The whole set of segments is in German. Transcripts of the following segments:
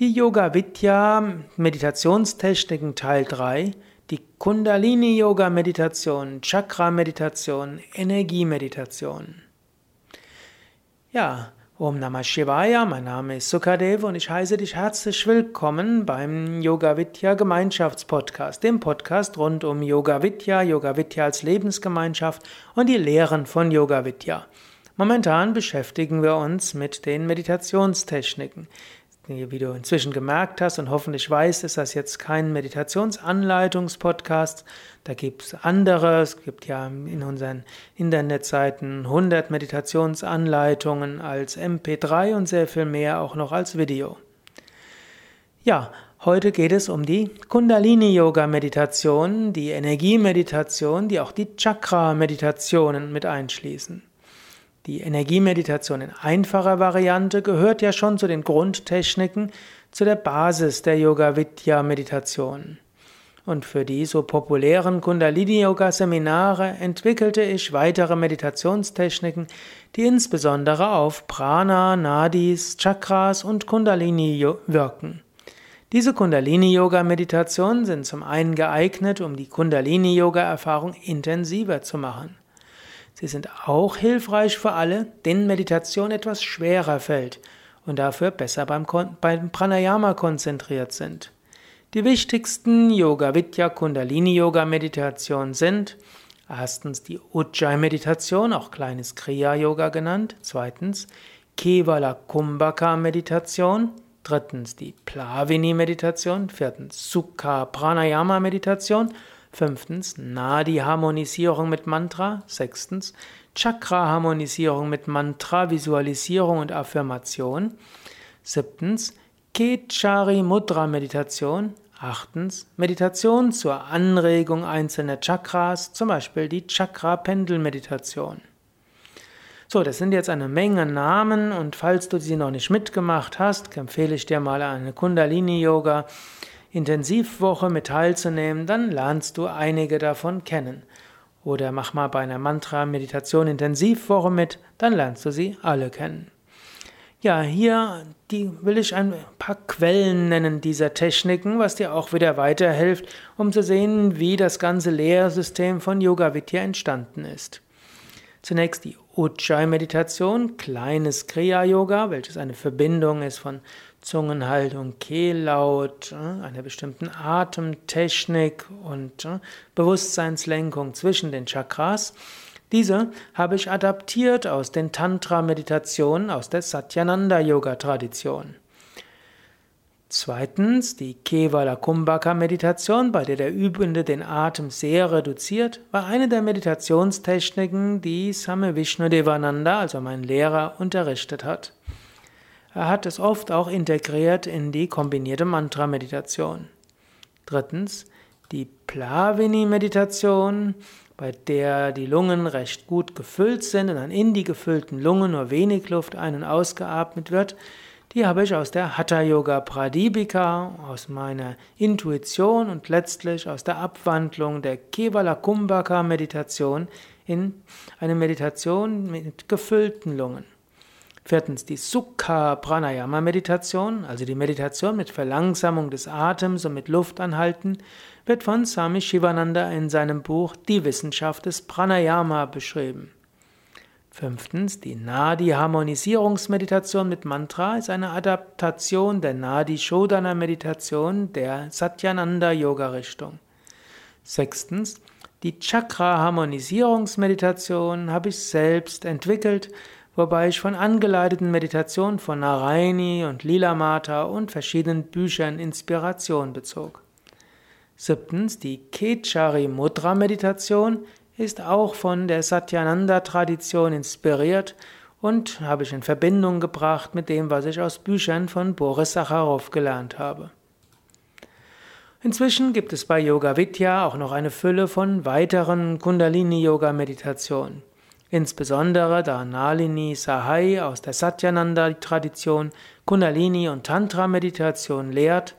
Die Yoga Vidya Meditationstechniken Teil 3, die Kundalini Yoga Meditation, Chakra Meditation, Energiemeditation. Ja, Om Namah Shivaya, mein Name ist Sukadev und ich heiße dich herzlich willkommen beim Yoga Vidya Gemeinschaftspodcast, dem Podcast rund um Yoga Vidya, Yoga Vidya als Lebensgemeinschaft und die Lehren von Yoga Vidya. Momentan beschäftigen wir uns mit den Meditationstechniken. Wie du inzwischen gemerkt hast und hoffentlich weißt, ist das jetzt kein Meditationsanleitungspodcast. Da gibt es andere. Es gibt ja in unseren Internetseiten 100 Meditationsanleitungen als MP3 und sehr viel mehr auch noch als Video. Ja, heute geht es um die Kundalini-Yoga-Meditation, die Energiemeditation, die auch die Chakra-Meditationen mit einschließen. Die Energiemeditation in einfacher Variante gehört ja schon zu den Grundtechniken, zu der Basis der Yoga Vidya Meditation. Und für die so populären Kundalini Yoga Seminare entwickelte ich weitere Meditationstechniken, die insbesondere auf Prana, Nadis, Chakras und Kundalini wirken. Diese Kundalini Yoga Meditationen sind zum einen geeignet, um die Kundalini Yoga Erfahrung intensiver zu machen. Sie sind auch hilfreich für alle, denen Meditation etwas schwerer fällt und dafür besser beim, beim Pranayama konzentriert sind. Die wichtigsten Yoga Vidya Kundalini Yoga Meditationen sind erstens die Ujjayi Meditation, auch kleines Kriya Yoga genannt, zweitens Kevala Kumbhaka Meditation, drittens die Plavini Meditation, viertens Sukha Pranayama Meditation Fünftens Nadi-Harmonisierung mit Mantra. Sechstens Chakra-Harmonisierung mit Mantra, Visualisierung und Affirmation. Siebtens Kechari Mudra Meditation. Achtens Meditation zur Anregung einzelner Chakras, zum Beispiel die Chakra-Pendel-Meditation. So, das sind jetzt eine Menge Namen und falls du sie noch nicht mitgemacht hast, empfehle ich dir mal eine Kundalini-Yoga Intensivwoche mit teilzunehmen, dann lernst du einige davon kennen. Oder mach mal bei einer Mantra-Meditation Intensivwoche mit, dann lernst du sie alle kennen. Ja, hier die will ich ein paar Quellen nennen dieser Techniken, was dir auch wieder weiterhilft, um zu sehen, wie das ganze Lehrsystem von Yoga Vidya entstanden ist. Zunächst die Ujjayi-Meditation, kleines Kriya-Yoga, welches eine Verbindung ist von Zungenhaltung, Kehllaut, äh, einer bestimmten Atemtechnik und äh, Bewusstseinslenkung zwischen den Chakras. Diese habe ich adaptiert aus den Tantra-Meditationen aus der Satyananda-Yoga-Tradition. Zweitens die Kevala Kumbhaka Meditation, bei der der Übende den Atem sehr reduziert, war eine der Meditationstechniken, die Same Vishnu Devananda, also mein Lehrer, unterrichtet hat. Er hat es oft auch integriert in die kombinierte Mantra-Meditation. Drittens die Plavini-Meditation, bei der die Lungen recht gut gefüllt sind und dann in die gefüllten Lungen nur wenig Luft ein- und ausgeatmet wird. Die habe ich aus der Hatha Yoga Pradipika, aus meiner Intuition und letztlich aus der Abwandlung der Kevala Kumbhaka Meditation in eine Meditation mit gefüllten Lungen. Viertens die Sukha Pranayama Meditation, also die Meditation mit Verlangsamung des Atems und mit Luftanhalten, wird von Swami Shivananda in seinem Buch Die Wissenschaft des Pranayama beschrieben. Fünftens, die Nadi-Harmonisierungsmeditation mit Mantra ist eine Adaptation der Nadi-Shodhana-Meditation der Satyananda-Yoga-Richtung. Sechstens, die Chakra-Harmonisierungsmeditation habe ich selbst entwickelt, wobei ich von angeleiteten Meditationen von Narayani und Lila Mata und verschiedenen Büchern Inspiration bezog. Siebtens, die Kechari Mudra Meditation ist auch von der Satyananda-Tradition inspiriert und habe ich in Verbindung gebracht mit dem, was ich aus Büchern von Boris Sacharow gelernt habe. Inzwischen gibt es bei Yoga Vidya auch noch eine Fülle von weiteren Kundalini-Yoga-Meditationen. Insbesondere da Nalini Sahai aus der Satyananda-Tradition Kundalini- und Tantra-Meditation lehrt,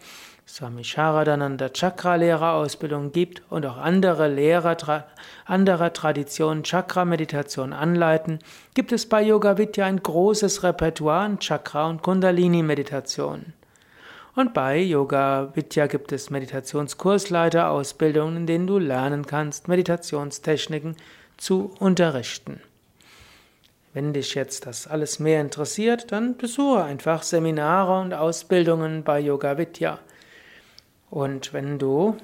Swami Sharadananda Chakra-Lehrerausbildung gibt und auch andere Lehrer anderer Traditionen Chakra-Meditation anleiten, gibt es bei Yoga Vidya ein großes Repertoire an Chakra- und Kundalini-Meditationen. Und bei Yoga Vidya gibt es Meditationskursleiterausbildungen, in denen du lernen kannst, Meditationstechniken zu unterrichten. Wenn dich jetzt das alles mehr interessiert, dann besuche einfach Seminare und Ausbildungen bei Yoga Vidya. Und wenn du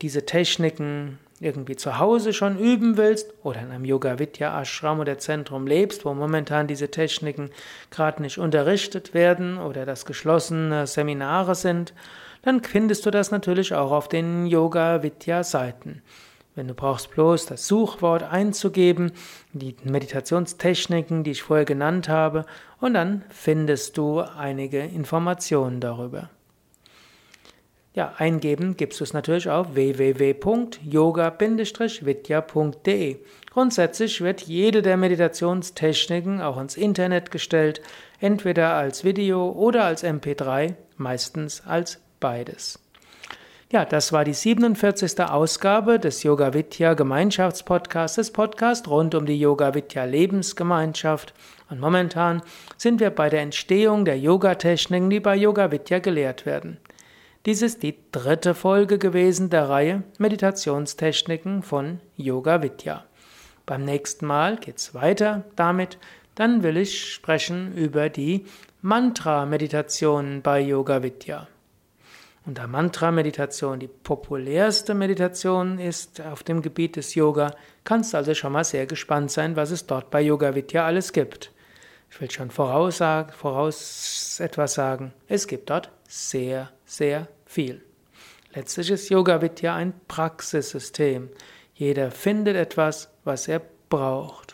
diese Techniken irgendwie zu Hause schon üben willst oder in einem Yoga Vidya Ashram oder Zentrum lebst, wo momentan diese Techniken gerade nicht unterrichtet werden oder das geschlossene Seminare sind, dann findest du das natürlich auch auf den Yoga Vidya Seiten. Wenn du brauchst bloß das Suchwort einzugeben, die Meditationstechniken, die ich vorher genannt habe, und dann findest du einige Informationen darüber. Ja, eingeben gibst du es natürlich auf www.yoga-vidya.de. Grundsätzlich wird jede der Meditationstechniken auch ins Internet gestellt, entweder als Video oder als MP3, meistens als beides. Ja, das war die 47. Ausgabe des Yoga Vidya Gemeinschaftspodcasts, des Podcast rund um die Yoga Vidya Lebensgemeinschaft. Und momentan sind wir bei der Entstehung der Yoga-Techniken, die bei Yoga Vidya gelehrt werden. Dies ist die dritte Folge gewesen der Reihe Meditationstechniken von Yoga Vidya. Beim nächsten Mal geht's weiter damit. Dann will ich sprechen über die Mantra-Meditationen bei Yoga Vidya. Und da Mantra-Meditation die populärste Meditation ist auf dem Gebiet des Yoga, kannst du also schon mal sehr gespannt sein, was es dort bei Yoga Vidya alles gibt. Ich will schon voraus, voraus etwas sagen. Es gibt dort sehr, sehr viel. Letztlich ist Yoga Vidya ein Praxissystem. Jeder findet etwas, was er braucht.